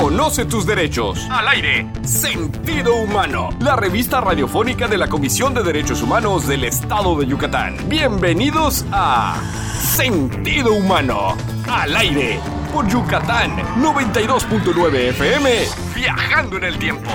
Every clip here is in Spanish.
Conoce tus derechos. Al aire. Sentido Humano. La revista radiofónica de la Comisión de Derechos Humanos del Estado de Yucatán. Bienvenidos a Sentido Humano. Al aire. Por Yucatán 92.9 FM. Viajando en el tiempo.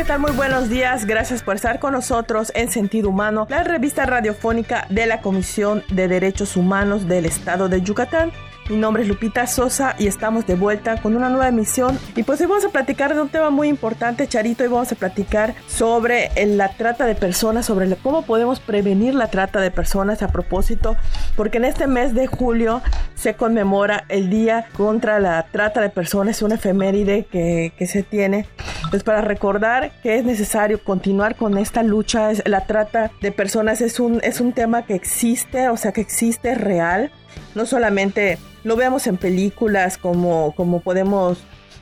¿Qué tal? Muy buenos días. Gracias por estar con nosotros en Sentido Humano, la revista radiofónica de la Comisión de Derechos Humanos del Estado de Yucatán. Mi nombre es Lupita Sosa y estamos de vuelta con una nueva emisión. Y pues hoy vamos a platicar de un tema muy importante, Charito. Hoy vamos a platicar sobre la trata de personas, sobre cómo podemos prevenir la trata de personas a propósito, porque en este mes de julio se conmemora el Día contra la Trata de Personas, una efeméride que, que se tiene. Pues para recordar que es necesario continuar con esta lucha, la trata de personas es un, es un tema que existe, o sea que existe, real. No solamente lo vemos en películas como, como podemos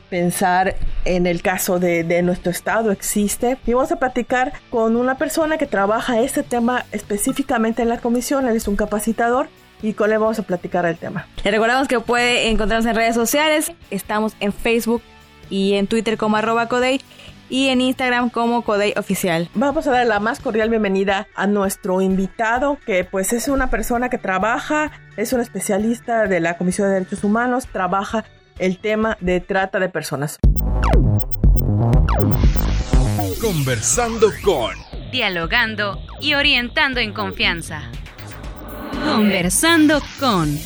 pensar en el caso de, de, nuestro estado existe y vamos a platicar con una persona que trabaja este tema específicamente en la comisión, él es un capacitador y con él vamos a platicar el tema. Le recordamos que puede encontrarnos en redes sociales, estamos en Facebook y en Twitter como arroba Codey y en Instagram como Codey Oficial. Vamos a dar la más cordial bienvenida a nuestro invitado, que pues es una persona que trabaja, es un especialista de la Comisión de Derechos Humanos, trabaja el tema de trata de personas. Conversando con... Dialogando y orientando en confianza. Conversando con...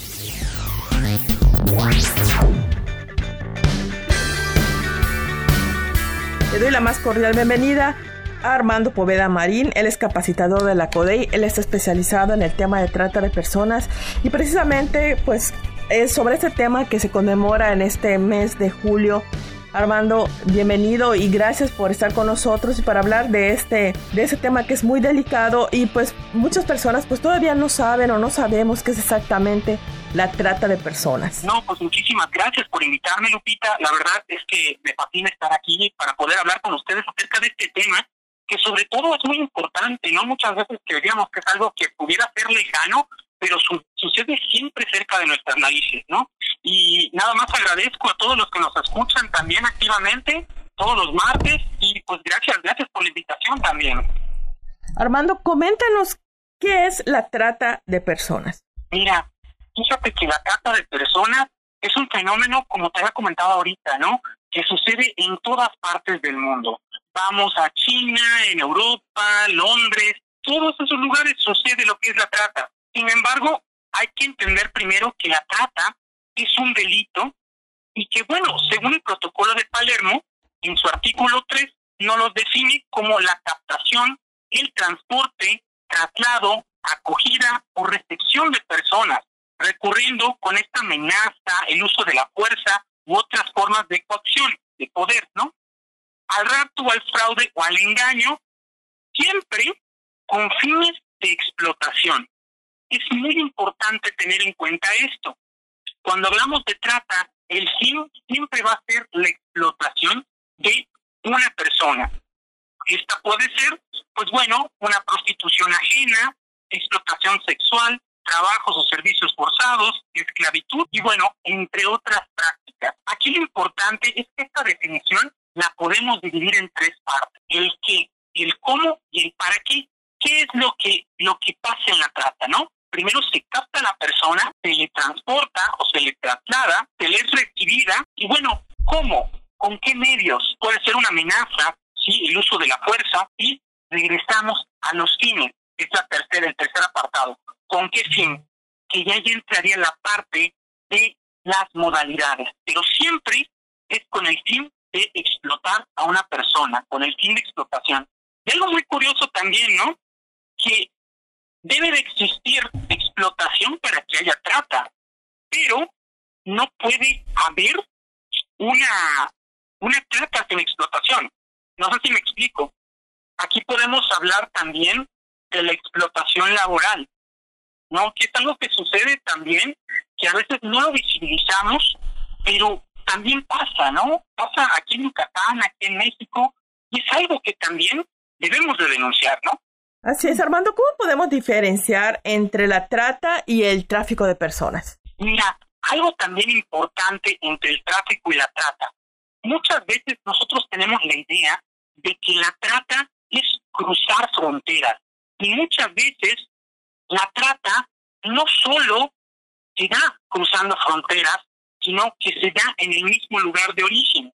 Le doy la más cordial bienvenida a Armando Poveda Marín. Él es capacitador de la CODEI. Él está especializado en el tema de trata de personas y precisamente pues es sobre este tema que se conmemora en este mes de julio. Armando, bienvenido y gracias por estar con nosotros y para hablar de este, de este tema que es muy delicado y pues muchas personas pues todavía no saben o no sabemos qué es exactamente la trata de personas. No, pues muchísimas gracias por invitarme, Lupita. La verdad es que me fascina estar aquí para poder hablar con ustedes acerca de este tema, que sobre todo es muy importante, ¿no? Muchas veces creeríamos que es algo que pudiera ser lejano, pero su sucede siempre cerca de nuestras narices, ¿no? Y nada más agradezco a todos los que nos escuchan también activamente todos los martes y pues gracias, gracias por la invitación también. Armando, coméntanos qué es la trata de personas. Mira, fíjate que la trata de personas es un fenómeno, como te había comentado ahorita, ¿no? Que sucede en todas partes del mundo. Vamos a China, en Europa, Londres, todos esos lugares sucede lo que es la trata. Sin embargo, hay que entender primero que la trata es un delito y que, bueno, según el protocolo de Palermo, en su artículo 3, no lo define como la captación, el transporte, traslado, acogida o recepción de personas recurriendo con esta amenaza, el uso de la fuerza u otras formas de coacción, de poder, ¿no? Al rapto, al fraude o al engaño, siempre con fines de explotación. Es muy importante tener en cuenta esto. Cuando hablamos de trata, el fin siempre va a ser la explotación de una persona. Esta puede ser, pues bueno, una prostitución ajena, explotación sexual, trabajos o servicios forzados, esclavitud y bueno, entre otras prácticas. Aquí lo importante es que esta definición la podemos dividir en tres partes. El qué, el cómo y el para qué. ¿Qué es lo que, lo que pasa en la trata, no? Primero se capta a la persona, se le transporta o se le traslada, se le es recibida y bueno, ¿cómo? ¿Con qué medios? Puede ser una amenaza, sí, el uso de la fuerza y regresamos a los fines. Es la tercera, el tercer apartado. ¿Con qué fin? Que ya entraría la parte de las modalidades, pero siempre es con el fin de explotar a una persona, con el fin de explotación. Y algo muy curioso también, ¿no? Que debe de existir explotación para que haya trata, pero no puede haber una, una trata sin explotación. No sé si me explico. Aquí podemos hablar también de la explotación laboral. ¿no? Que es algo que sucede también, que a veces no lo visibilizamos, pero también pasa, ¿no? Pasa aquí en Yucatán, aquí en México, y es algo que también debemos de denunciar, ¿no? Así es, Armando, ¿cómo podemos diferenciar entre la trata y el tráfico de personas? Mira, algo también importante entre el tráfico y la trata. Muchas veces nosotros tenemos la idea de que la trata es cruzar fronteras y muchas veces la trata no solo se da cruzando fronteras, sino que se da en el mismo lugar de origen.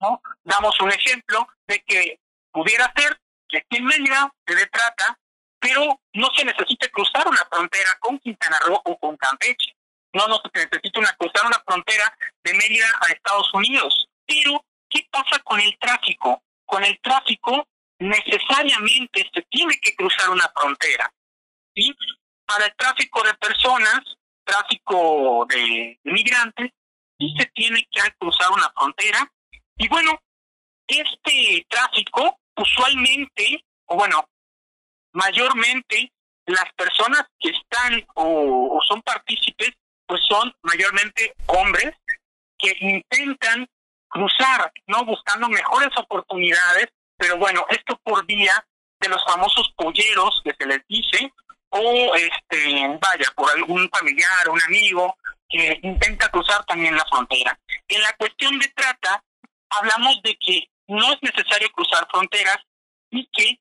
¿no? Damos un ejemplo de que pudiera ser que aquí en Mérida se dé trata, pero no se necesita cruzar una frontera con Quintana Roo o con Campeche. No, no se necesita cruzar una frontera de Mérida a Estados Unidos. Pero, ¿qué pasa con el tráfico? Con el tráfico necesariamente se tiene que cruzar una frontera. ¿sí? Para el tráfico de personas, tráfico de migrantes, se tiene que cruzar una frontera. Y bueno, este tráfico usualmente, o bueno, mayormente las personas que están o, son partícipes, pues son mayormente hombres que intentan cruzar, ¿no? Buscando mejores oportunidades, pero bueno, esto por vía de los famosos polleros que se les dice, o este, vaya, por algún familiar un amigo que intenta cruzar también la frontera. En la cuestión de trata, hablamos de que no es necesario cruzar fronteras y que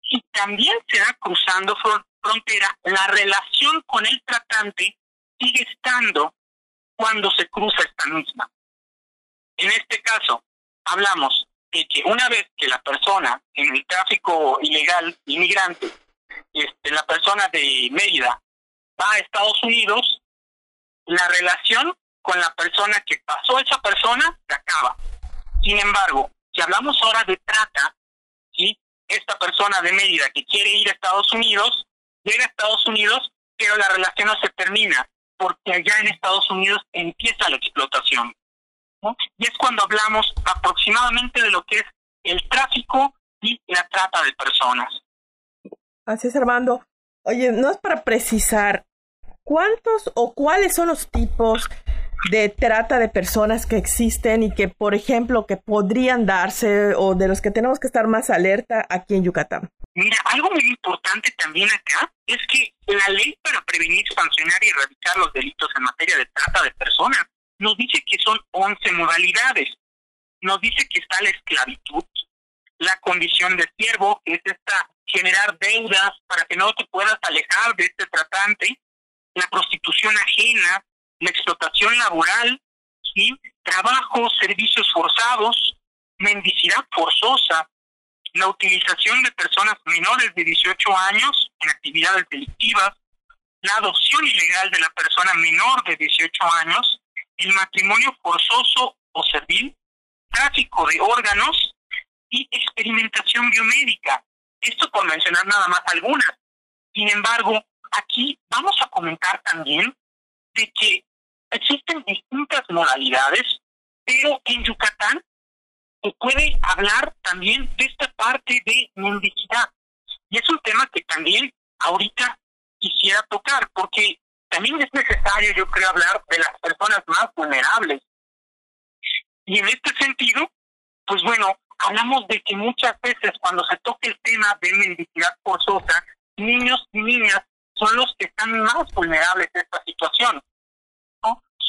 si también se da cruzando frontera, la relación con el tratante sigue estando cuando se cruza esta misma. En este caso, hablamos que una vez que la persona en el tráfico ilegal inmigrante, este, la persona de Mérida va a Estados Unidos, la relación con la persona que pasó esa persona se acaba. Sin embargo, si hablamos ahora de trata, ¿sí? esta persona de Mérida que quiere ir a Estados Unidos, llega a Estados Unidos, pero la relación no se termina, porque allá en Estados Unidos empieza la explotación. Y es cuando hablamos aproximadamente de lo que es el tráfico y la trata de personas. Así es, Armando. Oye, no es para precisar, ¿cuántos o cuáles son los tipos de trata de personas que existen y que, por ejemplo, que podrían darse o de los que tenemos que estar más alerta aquí en Yucatán? Mira, algo muy importante también acá es que la ley para prevenir, sancionar y erradicar los delitos en materia de trata de personas nos dice que son 11 modalidades. Nos dice que está la esclavitud, la condición de siervo, que es esta generar deudas para que no te puedas alejar de este tratante, la prostitución ajena, la explotación laboral, ¿sí? trabajo, servicios forzados, mendicidad forzosa, la utilización de personas menores de 18 años en actividades delictivas, la adopción ilegal de la persona menor de 18 años, el matrimonio forzoso o servil, tráfico de órganos y experimentación biomédica. Esto por mencionar nada más algunas. Sin embargo, aquí vamos a comentar también de que existen distintas modalidades, pero en Yucatán se puede hablar también de esta parte de mendicidad. Y es un tema que también ahorita quisiera tocar, porque también es necesario, yo creo, hablar de las personas más vulnerables. Y en este sentido, pues bueno, hablamos de que muchas veces cuando se toca el tema de mendicidad forzosa, niños y niñas son los que están más vulnerables a esta situación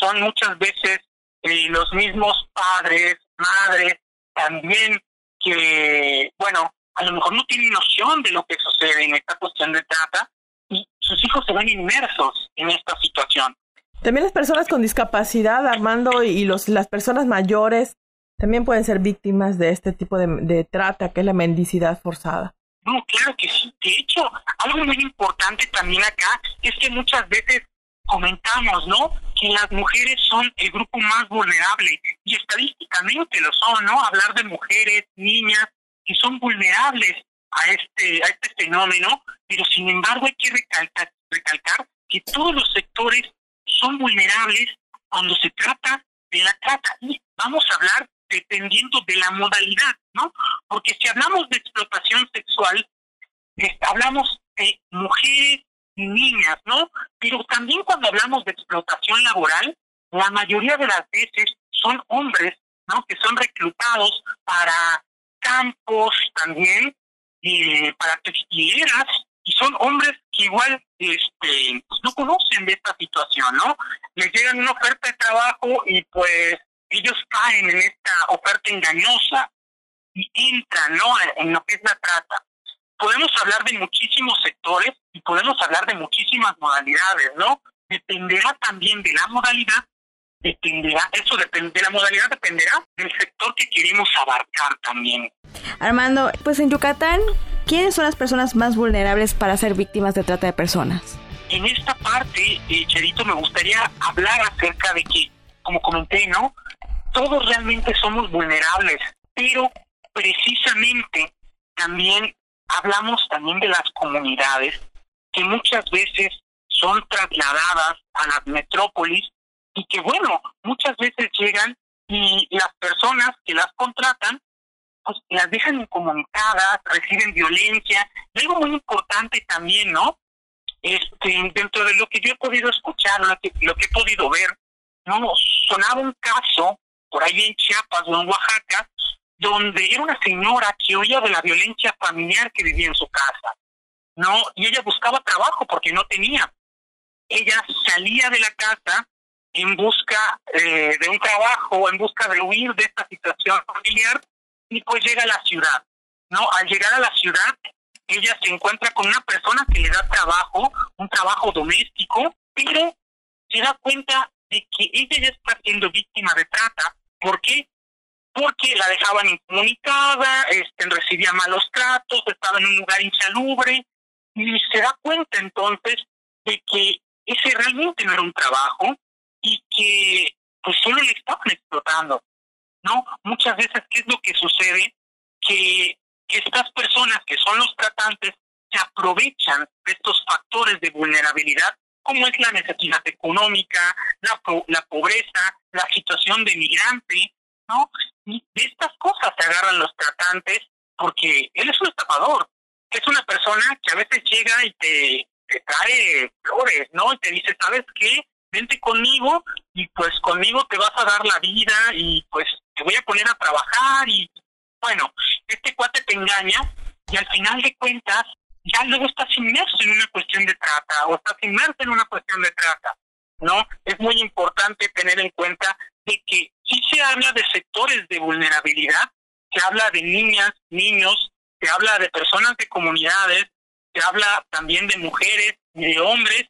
son muchas veces eh, los mismos padres, madres, también que, bueno, a lo mejor no tienen noción de lo que sucede en esta cuestión de trata sus hijos se ven inmersos en esta situación. También las personas con discapacidad, Armando, y los, las personas mayores también pueden ser víctimas de este tipo de, de trata, que es la mendicidad forzada. No, claro que sí. De hecho, algo muy importante también acá es que muchas veces comentamos, ¿no? Que las mujeres son el grupo más vulnerable y estadísticamente lo son, ¿no? Hablar de mujeres, niñas que son vulnerables a este a este fenómeno, pero sin embargo hay que recalcar, recalcar que todos los sectores son vulnerables cuando se trata de la trata. Y vamos a hablar dependiendo de la modalidad, ¿no? Porque si hablamos de explotación sexual, hablamos de mujeres niñas, ¿no? Pero también cuando hablamos de explotación laboral, la mayoría de las veces son hombres, ¿no? Que son reclutados para campos también eh, para textileras y son hombres que igual este, pues, no conocen de esta situación, ¿no? Les llegan una oferta de trabajo y pues ellos caen en esta oferta engañosa y entran, ¿no? En lo que es la trata. Podemos hablar de muchísimos sectores y podemos hablar de muchísimas modalidades, ¿no? Dependerá también de la modalidad, dependerá, eso depende, de la modalidad dependerá del sector que queremos abarcar también. Armando, pues en Yucatán, ¿quiénes son las personas más vulnerables para ser víctimas de trata de personas? En esta parte, eh, Cherito, me gustaría hablar acerca de que, como comenté, ¿no? Todos realmente somos vulnerables, pero precisamente también hablamos también de las comunidades que muchas veces son trasladadas a las metrópolis y que bueno, muchas veces llegan y las personas que las contratan pues las dejan incomunicadas, reciben violencia. Y algo muy importante también, ¿no? Este, dentro de lo que yo he podido escuchar, lo que, lo que he podido ver, ¿no? Sonaba un caso por ahí en Chiapas o en Oaxaca, donde era una señora que oía de la violencia familiar que vivía en su casa, ¿no? Y ella buscaba trabajo porque no tenía. Ella salía de la casa en busca eh, de un trabajo, en busca de huir de esta situación familiar y pues llega a la ciudad, ¿no? Al llegar a la ciudad, ella se encuentra con una persona que le da trabajo, un trabajo doméstico, pero se da cuenta de que ella ya está siendo víctima de trata. ¿Por qué? Porque la dejaban incomunicada, este, recibía malos tratos, estaba en un lugar insalubre, y se da cuenta entonces de que ese realmente no era un trabajo y que pues solo le estaban explotando. ¿no? Muchas veces, ¿qué es lo que sucede? Que estas personas que son los tratantes se aprovechan de estos factores de vulnerabilidad, como es la necesidad económica, la, la pobreza, la situación de migrante, ¿no? De estas cosas se agarran los tratantes porque él es un estafador, es una persona que a veces llega y te, te trae flores, ¿no? Y te dice, ¿sabes qué? Vente conmigo y pues conmigo te vas a dar la vida y pues te voy a poner a trabajar y bueno, este cuate te engaña y al final de cuentas ya luego estás inmerso en una cuestión de trata o estás inmerso en una cuestión de trata, ¿no? Es muy importante tener en cuenta de que si se habla de sectores de vulnerabilidad, se habla de niñas, niños, se habla de personas de comunidades, se habla también de mujeres y de hombres,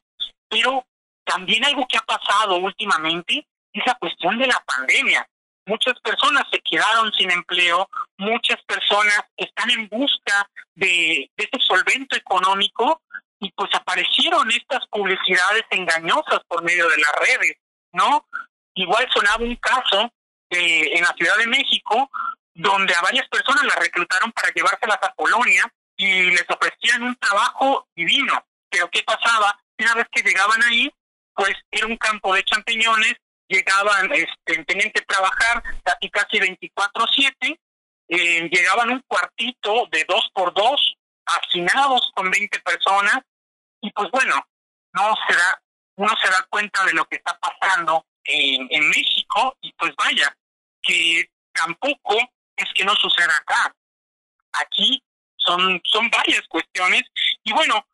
pero también algo que ha pasado últimamente es la cuestión de la pandemia muchas personas se quedaron sin empleo, muchas personas están en busca de, ese solvento económico y pues aparecieron estas publicidades engañosas por medio de las redes, ¿no? Igual sonaba un caso de, en la Ciudad de México donde a varias personas las reclutaron para llevárselas a Polonia y les ofrecían un trabajo divino. Pero ¿qué pasaba? Una vez que llegaban ahí, pues era un campo de champiñones llegaban, este, tenían que trabajar casi casi 24/7, eh, llegaban un cuartito de dos por dos, hacinados con 20 personas, y pues bueno, no se da, uno se da cuenta de lo que está pasando en, en México, y pues vaya, que tampoco es que no suceda acá. Aquí son, son varias cuestiones, y bueno,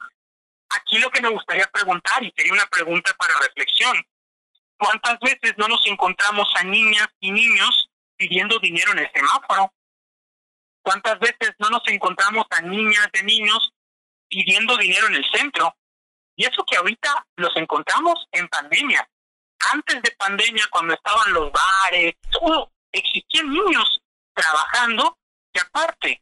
aquí lo que me gustaría preguntar, y sería una pregunta para reflexión, ¿Cuántas veces no nos encontramos a niñas y niños pidiendo dinero en el semáforo? ¿Cuántas veces no nos encontramos a niñas y niños pidiendo dinero en el centro? Y eso que ahorita los encontramos en pandemia. Antes de pandemia, cuando estaban los bares, todo, existían niños trabajando y aparte,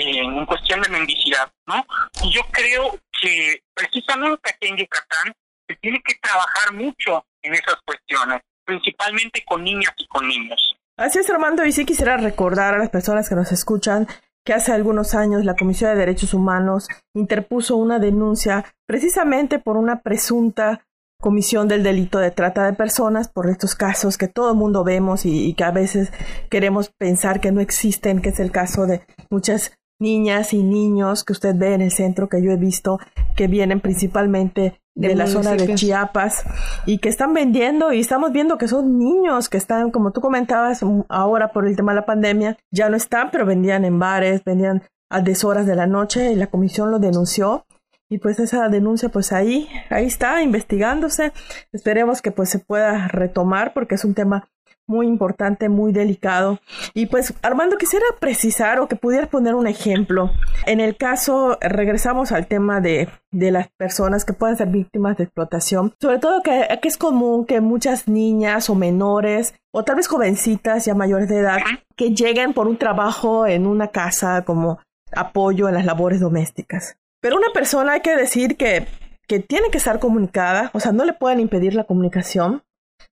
en cuestión de mendicidad, ¿no? Y yo creo que precisamente aquí en Yucatán se tiene que trabajar mucho en esas cuestiones, principalmente con niñas y con niños. Así es, Armando, y sí quisiera recordar a las personas que nos escuchan que hace algunos años la Comisión de Derechos Humanos interpuso una denuncia precisamente por una presunta comisión del delito de trata de personas por estos casos que todo el mundo vemos y, y, que a veces queremos pensar que no existen, que es el caso de muchas niñas y niños que usted ve en el centro que yo he visto que vienen principalmente de, la zona de Chiapas y que están vendiendo y estamos viendo que son niños que están, como tú comentabas, ahora por el tema de la pandemia, ya no están, pero vendían en bares, vendían a deshoras de la noche y la comisión lo denunció. Y pues esa denuncia pues ahí ahí está investigándose. Esperemos que pues se pueda retomar porque es un tema muy importante, muy delicado. Y pues Armando quisiera precisar o que pudieras poner un ejemplo. En el caso, regresamos al tema de, de las personas que pueden ser víctimas de explotación. Sobre todo que, que, es común que muchas niñas o menores o tal vez jovencitas ya mayores de edad que lleguen por un trabajo en una casa como apoyo en las labores domésticas. Pero una persona hay que decir que, que tiene que estar comunicada, o sea, no le pueden impedir la comunicación,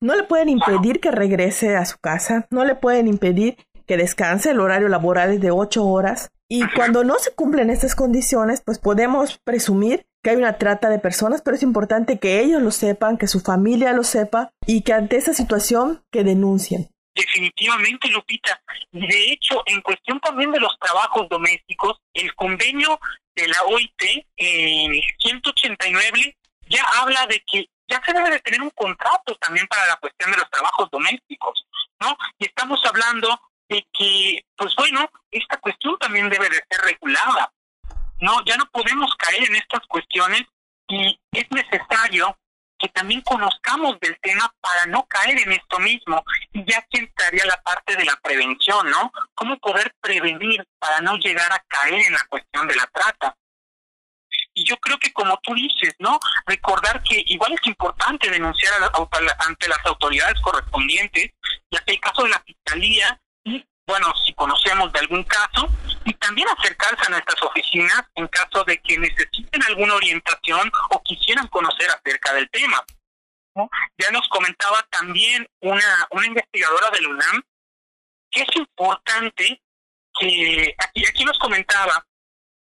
no le pueden impedir que regrese a su casa, no le pueden impedir que descanse, el horario laboral es de ocho horas. Y cuando no se cumplen estas condiciones, pues podemos presumir que hay una trata de personas, pero es importante que ellos lo sepan, que su familia lo sepa y que ante esa situación que denuncien. Definitivamente, Lupita. Y de hecho, en cuestión también de los trabajos domésticos, el convenio de la OIT en 189 ya habla de que ya se debe de tener un contrato también para la cuestión de los trabajos domésticos, ¿no? Y estamos hablando de que, pues bueno, esta cuestión también debe de ser regulada, ¿no? Ya no podemos caer en estas cuestiones y es necesario que también conozcamos del tema para no caer en esto mismo. Y ya aquí entraría la parte de la prevención, ¿no? ¿Cómo poder prevenir para no llegar a caer en la cuestión de la trata? Y yo creo que como tú dices, ¿no? Recordar que igual es importante denunciar ante las autoridades correspondientes, ya que el caso de la fiscalía, y bueno, si conocemos de algún caso, y también acercarse a nuestras oficinas en caso de que necesiten alguna orientación o quisieran conocer acerca del tema. Ya nos comentaba también una, una investigadora del UNAM que es importante que aquí, aquí nos comentaba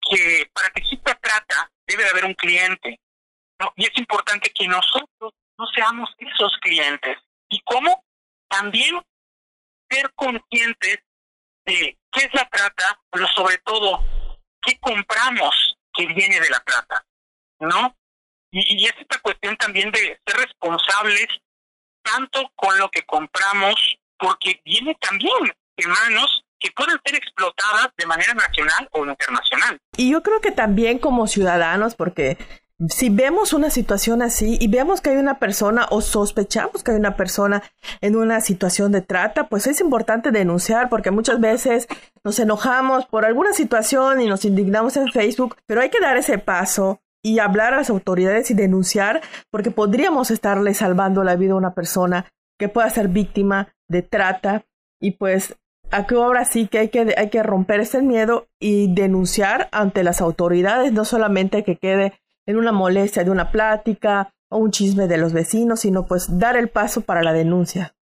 que para que exista trata debe de haber un cliente. Y es importante que nosotros no seamos esos clientes. ¿Y cómo? También ser conscientes de qué es la trata, pero sobre todo, qué compramos que viene de la trata, ¿no? Y, y es esta cuestión también de ser responsables tanto con lo que compramos, porque viene también de manos que pueden ser explotadas de manera nacional o internacional. Y yo creo que también como ciudadanos, porque si vemos una situación así y vemos que hay una persona o sospechamos que hay una persona en una situación de trata, pues es importante denunciar porque muchas veces nos enojamos por alguna situación y nos indignamos en Facebook, pero hay que dar ese paso y hablar a las autoridades y denunciar porque podríamos estarle salvando la vida a una persona que pueda ser víctima de trata y pues aquí ahora sí que hay que, hay que romper ese miedo y denunciar ante las autoridades, no solamente que quede en una molestia de una plática o un chisme de los vecinos, sino pues dar el paso para la denuncia.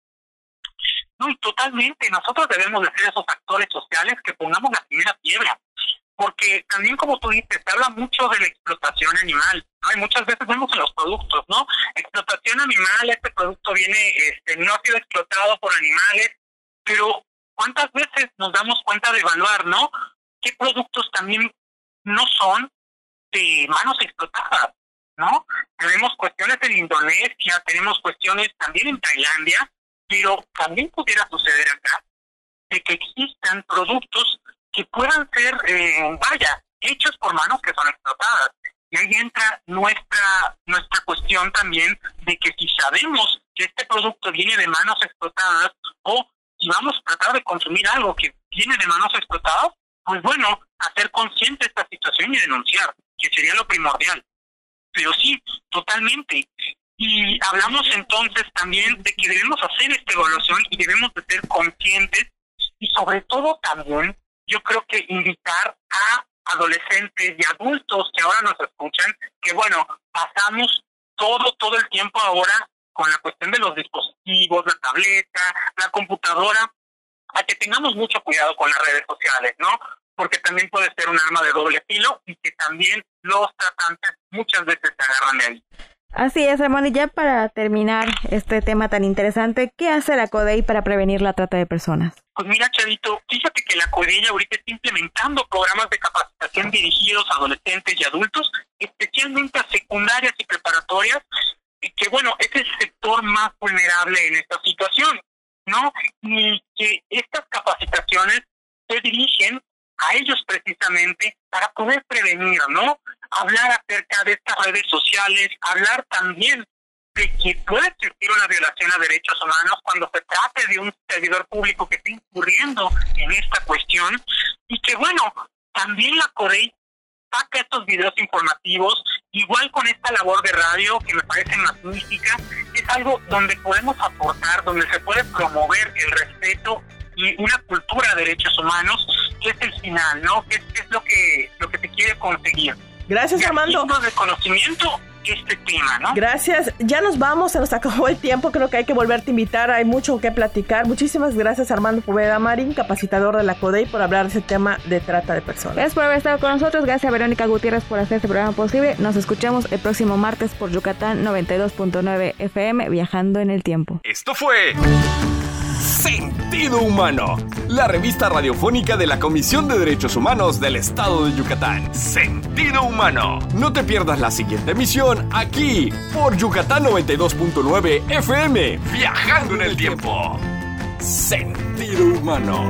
No, totalmente. Nosotros debemos de ser esos actores sociales que pongamos la primera piedra. Porque también, como tú dices, se habla mucho de la explotación animal. ¿no? Y muchas veces vemos en los productos, ¿no? Explotación animal, este producto viene, este, no ha sido explotado por animales, pero ¿cuántas veces nos damos cuenta de evaluar, ¿no? ¿Qué productos también no son de manos explotadas, ¿no? Tenemos cuestiones en Indonesia, tenemos cuestiones también en Tailandia, pero también pudiera suceder acá de que existan productos que puedan ser, eh, vaya, hechos por manos que son explotadas. Y ahí entra nuestra, nuestra cuestión también de que si sabemos que este producto viene de manos explotadas o y vamos a tratar de consumir algo que viene de manos explotadas, pues bueno, hacer consciente esta situación y denunciar, que sería lo primordial. Pero sí, totalmente. Y hablamos entonces también de que debemos hacer esta evaluación y debemos de ser conscientes y sobre todo también yo creo que invitar a adolescentes y adultos que ahora nos escuchan, que bueno, pasamos todo, todo el tiempo ahora con la cuestión de los dispositivos, la tableta, la computadora, a que tengamos mucho cuidado con las redes sociales, ¿no? Porque también puede ser un arma de doble filo y que también los tratantes muchas veces se agarran de ahí. Así es, Ramón. Y ya para terminar este tema tan interesante, ¿qué hace la CODEI para prevenir la trata de personas? Pues mira, Chavito, fíjate que la CODEI ahorita está implementando programas de capacitación dirigidos a adolescentes y adultos, especialmente a secundarias y preparatorias, que bueno, es el sector más vulnerable en esta situación, ¿no? Y que estas capacitaciones se dirigen a ellos precisamente para poder prevenir, ¿no? Hablar acerca de estas redes sociales, hablar también de que puede existir una violación a derechos humanos cuando se trate de un servidor público que esté incurriendo en esta cuestión y que bueno, también la CODEI saca estos videos informativos, igual con esta labor de radio que me parece magnífica, es algo donde podemos aportar, donde se puede promover el respeto y una cultura de derechos humanos, que es el final, ¿no? Que es, lo que lo que se quiere conseguir. Gracias, Armando. de conocimiento este tema, ¿no? Gracias. Ya nos vamos, se nos acabó el tiempo. Creo que hay que volverte a invitar. Hay mucho que platicar. Muchísimas gracias, Armando Poveda Marín, capacitador de la CODEI, por hablar de ese tema de trata de personas. Gracias por haber estado con nosotros. Gracias a Verónica Gutiérrez por hacer este programa posible. Nos escuchamos el próximo martes por Yucatán 92.9 FM, viajando en el tiempo. Esto fue. Sentido Humano, la revista radiofónica de la Comisión de Derechos Humanos del Estado de Yucatán. Sentido Humano. No te pierdas la siguiente emisión aquí por Yucatán 92.9 FM, viajando en el tiempo. Sentido Humano.